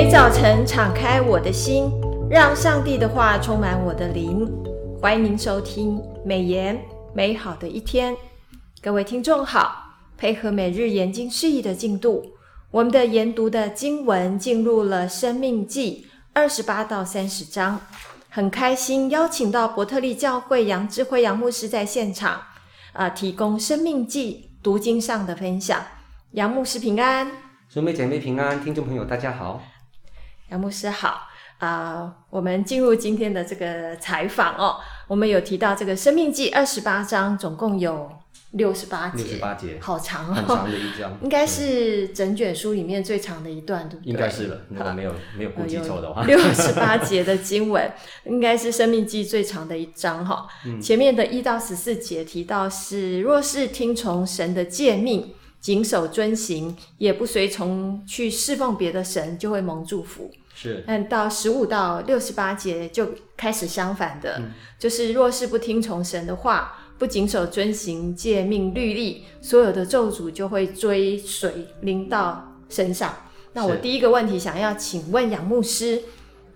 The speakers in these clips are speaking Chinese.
每早晨敞开我的心，让上帝的话充满我的灵。欢迎您收听美言美好的一天。各位听众好，配合每日研经释义的进度，我们的研读的经文进入了《生命记》二十八到三十章。很开心邀请到伯特利教会杨智慧杨牧师在现场，啊、呃，提供《生命记》读经上的分享。杨牧师平安，兄妹姐妹平安，听众朋友大家好。杨牧师好啊、呃，我们进入今天的这个采访哦。我们有提到这个《生命记》二十八章，总共有六十八节，六十八节，好长哦，很长的一章，应该是整卷书里面最长的一段，对不对？应该是了，如果没有没有记错的话，六十八节的经文应该是《生命记》最长的一章哈。嗯、前面的一到十四节提到是，若是听从神的诫命。谨守遵行，也不随从去侍奉别的神，就会蒙祝福。是，但到十五到六十八节就开始相反的，嗯、就是若是不听从神的话，不谨守遵行诫命律例，所有的咒诅就会追随临到身上。那我第一个问题想要请问杨牧师，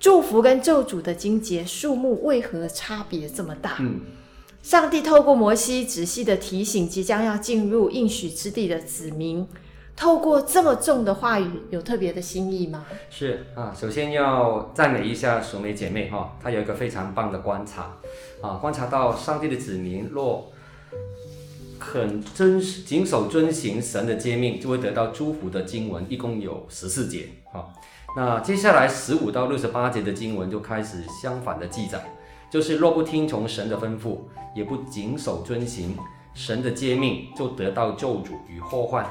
祝福跟咒诅的经节数目为何差别这么大？嗯上帝透过摩西仔细的提醒即将要进入应许之地的子民，透过这么重的话语，有特别的心意吗？是啊，首先要赞美一下淑美姐妹哈，她有一个非常棒的观察啊，观察到上帝的子民若肯遵谨守遵行神的诫命，就会得到祝福的经文，一共有十四节啊。那接下来十五到六十八节的经文就开始相反的记载。就是若不听从神的吩咐，也不谨守遵行神的诫命，就得到咒诅与祸患，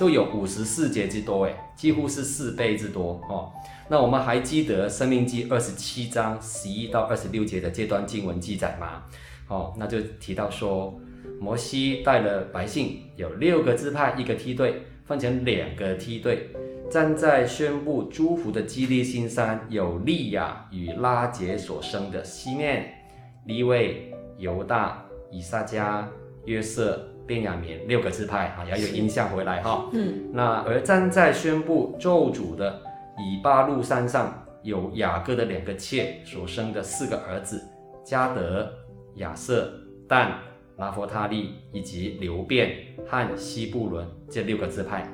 就有五十四节之多，诶，几乎是四倍之多哦。那我们还记得《生命记》二十七章十一到二十六节的这段经文记载吗？哦，那就提到说，摩西带了百姓，有六个支派，一个梯队，分成两个梯队。站在宣布祝福的基利新山，有利亚与拉结所生的西面、利未、犹大、以萨迦、约瑟、便雅悯六个支派啊，要有印象回来哈。嗯，那而站在宣布咒诅的以巴路山上，有雅各的两个妾所生的四个儿子，加德、亚瑟、但、拉佛他利以及流便和西布伦这六个支派。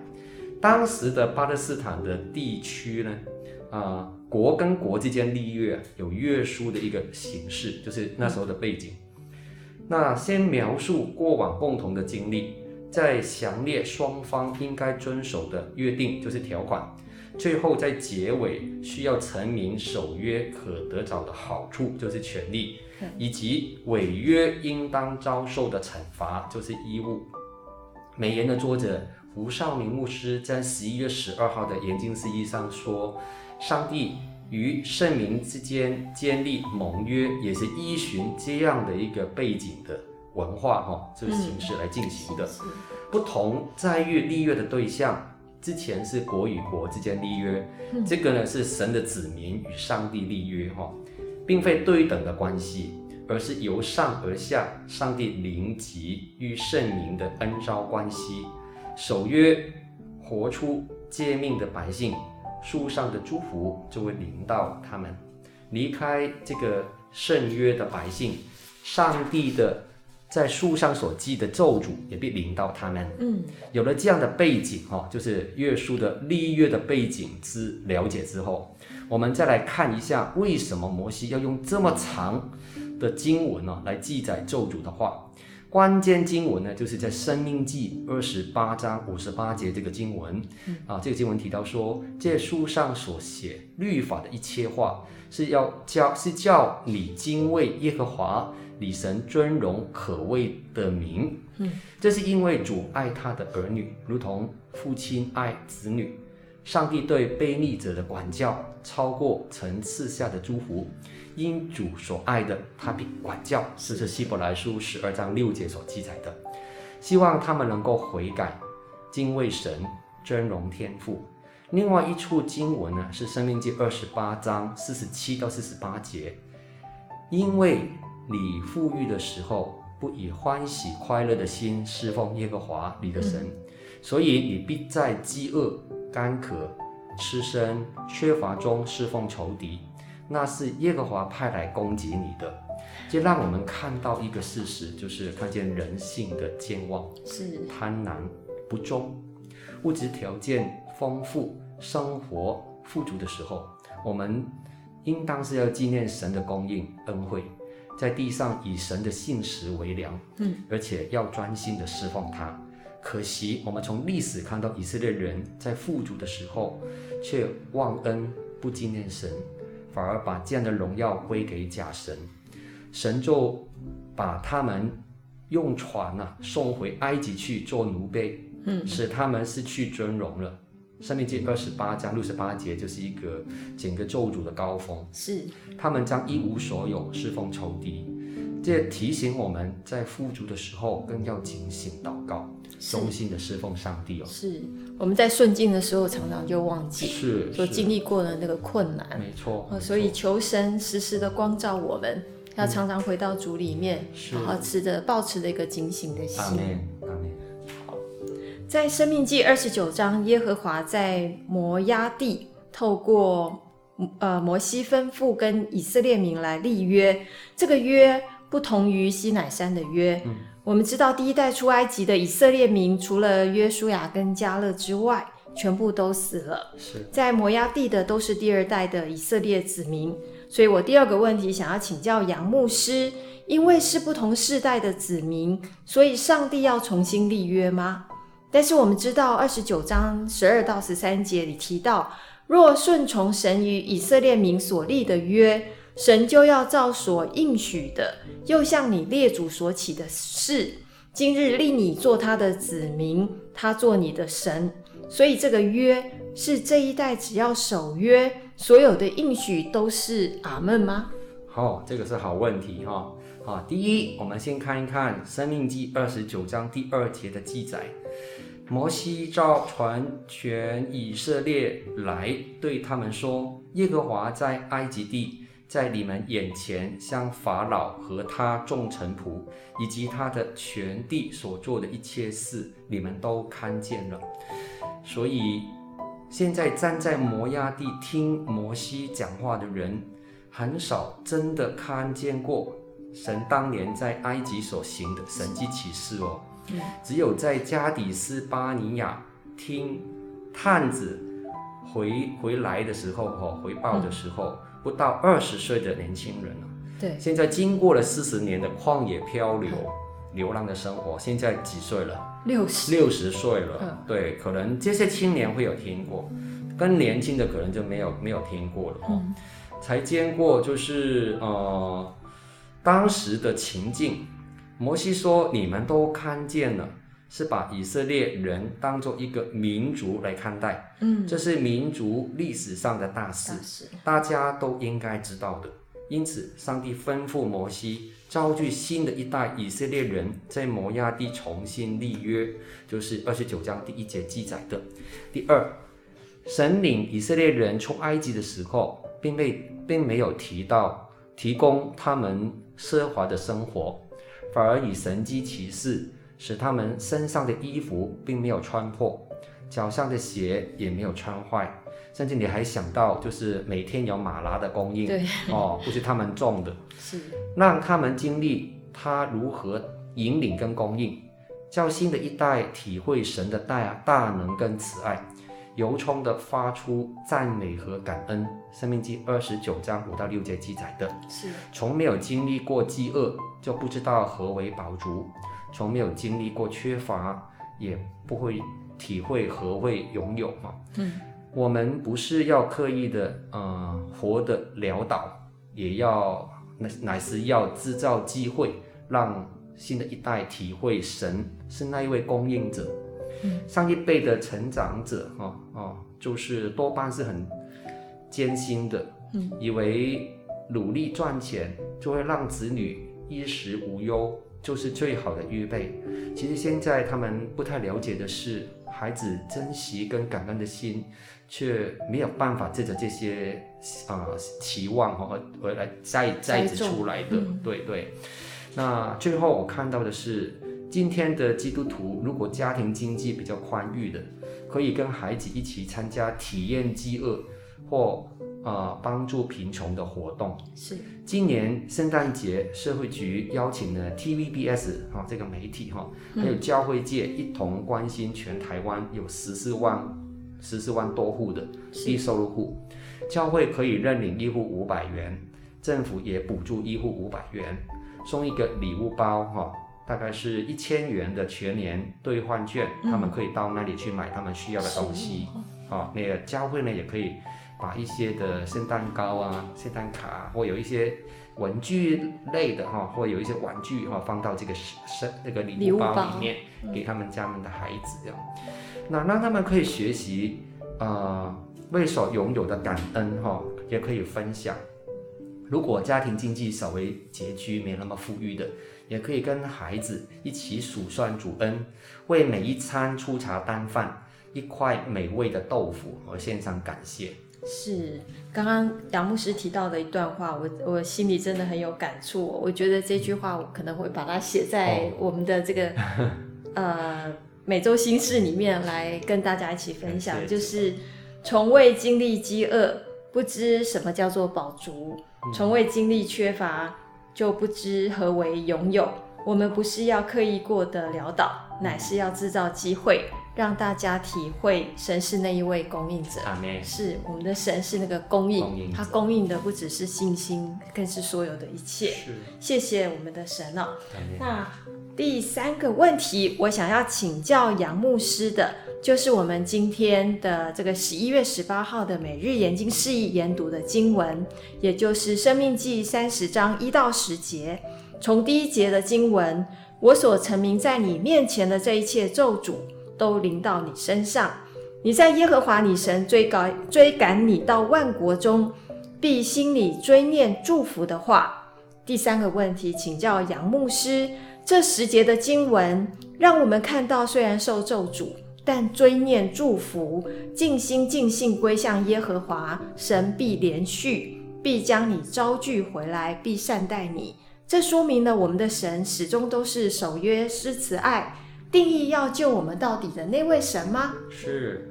当时的巴勒斯坦的地区呢，啊、呃，国跟国之间立约有约书的一个形式，就是那时候的背景。那先描述过往共同的经历，再详列双方应该遵守的约定，就是条款。最后在结尾需要陈明守约可得着的好处，就是权利，以及违约应当遭受的惩罚，就是义务。美言的作者。胡少明牧师在十一月十二号的研经释义上说，上帝与圣民之间建立盟约，也是依循这样的一个背景的文化哈，这个形式来进行的。嗯、不同在于立约的对象，之前是国与国之间立约，嗯、这个呢是神的子民与上帝立约哈，并非对等的关系，而是由上而下，上帝临级与圣民的恩召关系。守约、活出诫命的百姓，书上的祝福就会临到他们；离开这个圣约的百姓，上帝的在树上所记的咒诅也必临到他们。嗯，有了这样的背景，哈，就是约书的立约的背景之了解之后，我们再来看一下，为什么摩西要用这么长的经文呢，来记载咒诅的话。关键经文呢，就是在《生命记》二十八章五十八节这个经文，嗯、啊，这个经文提到说，这书上所写律法的一切话，是要教，是叫你敬畏耶和华，你神尊荣可畏的名。嗯，这是因为主爱他的儿女，如同父亲爱子女。上帝对悖逆者的管教，超过层次下的祝福。因主所爱的，他必管教，这是希伯来书十二章六节所记载的。希望他们能够悔改，敬畏神，尊荣天父。另外一处经文呢，是生命记二十八章四十七到四十八节。因为你富裕的时候，不以欢喜快乐的心侍奉耶和华你的神，所以你必在饥饿、干渴、吃身、缺乏中侍奉仇敌，那是耶和华派来攻击你的。这让我们看到一个事实，就是看见人性的健忘、是贪婪、不忠、物质条件丰富、生活富足的时候，我们应当是要纪念神的供应恩惠，在地上以神的信实为粮，嗯，而且要专心的侍奉他。可惜我们从历史看到以色列人在富足的时候，却忘恩不纪念神，反而把这样的荣耀归给假神。神就把他们用船啊送回埃及去做奴婢，嗯，使他们失去尊荣了。申命记二十八章六十八节就是一个整个咒诅的高峰，是他们将一无所有侍奉仇敌。这提醒我们在富足的时候更要警醒祷告，忠心的侍奉上帝哦。是我们在顺境的时候常常就忘记，是所经历过的那个困难，没错。所以求神时时的光照我们。要常常回到主里面，是好好持着、保持着一个警醒的心。阿门，阿门。好，在生命记二十九章，耶和华在摩押地透过呃摩西吩咐跟以色列民来立约，这个约不同于西乃山的约。嗯，我们知道第一代出埃及的以色列民，除了约书亚跟加勒之外，全部都死了。是在摩押地的都是第二代的以色列子民。所以我第二个问题想要请教杨牧师，因为是不同世代的子民，所以上帝要重新立约吗？但是我们知道二十九章十二到十三节里提到，若顺从神与以色列民所立的约，神就要照所应许的，又向你列祖所起的誓，今日立你做他的子民，他做你的神。所以这个约是这一代只要守约，所有的应许都是阿门吗？好，这个是好问题哈。好，第一，我们先看一看《申命记》二十九章第二节的记载。摩西召传全以色列来，对他们说：“耶和华在埃及地，在你们眼前，向法老和他众臣仆以及他的全地所做的一切事，你们都看见了。”所以，现在站在摩崖地听摩西讲话的人，很少真的看见过神当年在埃及所行的神迹奇事哦。只有在加底斯巴尼亚听探子回回来的时候，哈，回报的时候，不到二十岁的年轻人了。对，现在经过了四十年的旷野漂流。流浪的生活，现在几岁了？六十，六十岁了。嗯。对，可能这些青年会有听过，更年轻的可能就没有没有听过了。哦。才见过就是呃当时的情境。摩西说：“你们都看见了，是把以色列人当做一个民族来看待。嗯，这是民族历史上的大事，大事，大家都应该知道的。因此，上帝吩咐摩西。”召聚新的一代以色列人在摩亚地重新立约，就是二十九章第一节记载的。第二，神领以色列人出埃及的时候，并未并没有提到提供他们奢华的生活，反而以神迹奇事使他们身上的衣服并没有穿破，脚上的鞋也没有穿坏。甚至你还想到，就是每天有马拉的供应，对。哦，不是他们种的，是。让他们经历他如何引领跟供应，叫新的一代体会神的大大能跟慈爱，由衷的发出赞美和感恩。生命记二十九章五到六节记载的，是。从没有经历过饥饿，就不知道何为饱足；从没有经历过缺乏，也不会体会何为拥有嘛。嗯。我们不是要刻意的，呃，活得潦倒，也要乃乃是要制造机会，让新的一代体会神是那一位供应者。嗯，上一辈的成长者，哦哦，就是多半是很艰辛的，嗯，以为努力赚钱就会让子女衣食无忧，就是最好的预备。其实现在他们不太了解的是，孩子珍惜跟感恩的心。却没有办法借着这些啊、呃、期望和而来再再一次出来的，嗯、对对。那最后我看到的是，今天的基督徒如果家庭经济比较宽裕的，可以跟孩子一起参加体验饥饿或呃帮助贫穷的活动。是。今年圣诞节，社会局邀请了 TVBS 哈、哦、这个媒体哈，还有教会界一同关心全台湾有十四万十四万多户的低收入户，教会可以认领一户五百元，政府也补助一户五百元，送一个礼物包哈。哦大概是一千元的全年兑换券，嗯，他们可以到那里去买他们需要的东西。哦，那个教会呢也可以把一些的圣诞糕啊、圣诞卡，或有一些文具类的哈，或有一些玩具哈，放到这个圣那个礼物包里面，给他们家们的孩子这样。那让他们可以学习呃为所拥有的感恩哈，也可以分享。如果家庭经济稍微拮据，没那么富裕的。也可以跟孩子一起数算主恩，为每一餐粗茶淡饭、一块美味的豆腐而献上感谢。是，刚刚杨牧师提到的一段话，我我心里真的很有感触。我觉得这句话我可能会把它写在我们的这个、哦、呃每周心事里面来跟大家一起分享。就是从未经历饥饿，不知什么叫做饱足；从未经历缺乏。就不知何为拥有。我们不是要刻意过得潦倒，乃是要制造机会，让大家体会神是那一位供应者。是我们的神是那个供应，供应他供应的不只是信心，更是所有的一切。谢谢我们的神哦。那第三个问题，我想要请教杨牧师的，就是我们今天的这个十一月十八号的每日研经释义研读的经文，也就是《生命记》三十章一到十节。从第一节的经文，我所成名在你面前的这一切咒诅，都临到你身上。你在耶和华你神追赶追赶你到万国中，必心里追念祝福的话。第三个问题，请教杨牧师，这十节的经文，让我们看到虽然受咒诅，但追念祝福，尽心尽性归向耶和华，神必连续，必将你招聚回来，必善待你。这说明了我们的神始终都是守约施慈爱，定义要救我们到底的那位神吗？是。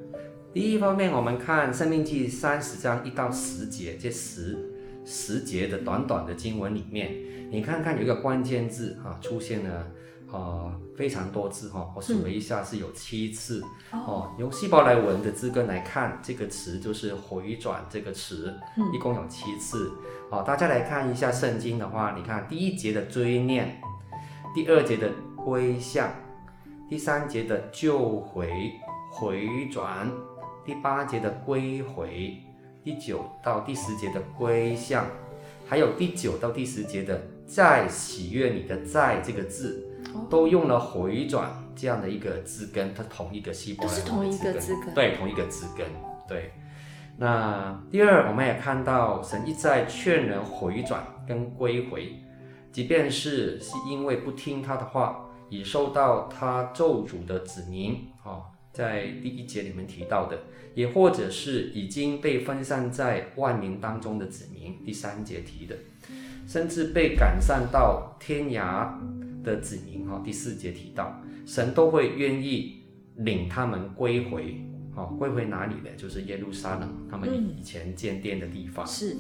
第一方面，我们看《生命记》三十章一到十节，这十十节的短短的经文里面，你看看有一个关键字啊出现了。啊，非常多次哈，我数了一下是有七次、嗯、哦。用细胞来文的字根来看，这个词就是回转这个词，嗯、一共有七次。好、哦，大家来看一下圣经的话，你看第一节的追念，第二节的归向，第三节的救回回转，第八节的归回，第九到第十节的归向，还有第九到第十节的再喜悦你的再这个字。都用了回转这样的一个字根，它同一个希伯来文字根，都是同一个字根，对，同一个字根，对。那第二，我们也看到神一再劝人回转跟归回，即便是是因为不听他的话，已受到他咒诅的子民，哦，在第一节里面提到的，也或者是已经被分散在万民当中的子民，第三节提的，甚至被赶散到天涯。的子民哈，第四节提到，神都会愿意领他们归回，哈，归回哪里呢？就是耶路撒冷，他们以前建殿的地方。嗯、是，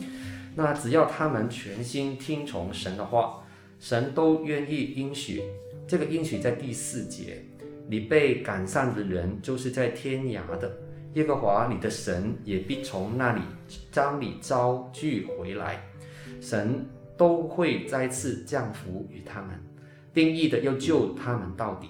那只要他们全心听从神的话，神都愿意应许。这个应许在第四节，你被赶散的人，就是在天涯的耶和华你的神，也必从那里将你招聚回来，神都会再次降福于他们。定义的要救他们到底。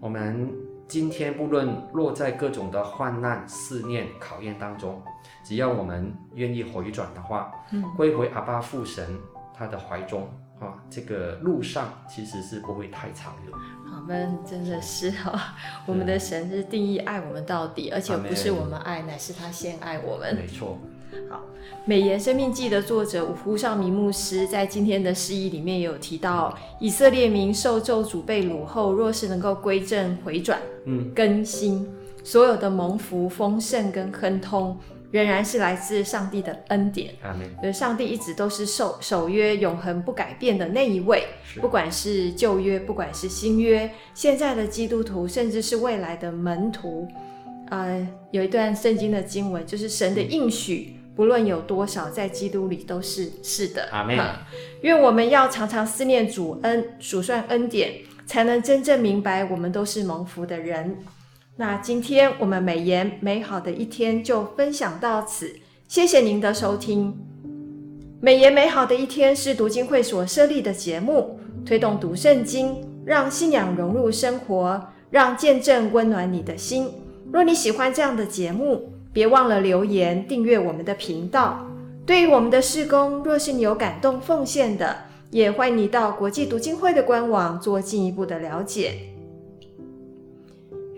我们今天不论落在各种的患难、试炼、考验当中，只要我们愿意回转的话，嗯，归回阿爸父神他的怀中啊，这个路上其实是不会太长的。我们真的是哈，我们的神是定义爱我们到底，而且不是我们爱，乃是他先爱我们。没错。好，美言生命记的作者胡少明牧师在今天的释义里面也有提到，以色列民受咒诅被掳后，若是能够归正回转，嗯，更新所有的蒙福丰盛跟亨通，仍然是来自上帝的恩典。阿门。呃，上帝一直都是守守约、永恒不改变的那一位，不管是旧约，不管是新约，现在的基督徒，甚至是未来的门徒，呃，有一段圣经的经文，就是神的应许，嗯、不论有多少，在基督里都是是的。阿门。愿我们要常常思念主恩，数算恩典，才能真正明白我们都是蒙福的人。那今天我们美言美好的一天就分享到此，谢谢您的收听。美言美好的一天是读经会所设立的节目，推动读圣经，让信仰融入生活，让见证温暖你的心。若你喜欢这样的节目，别忘了留言订阅我们的频道。对于我们的事工，若是你有感动奉献的，也欢迎你到国际读经会的官网做进一步的了解。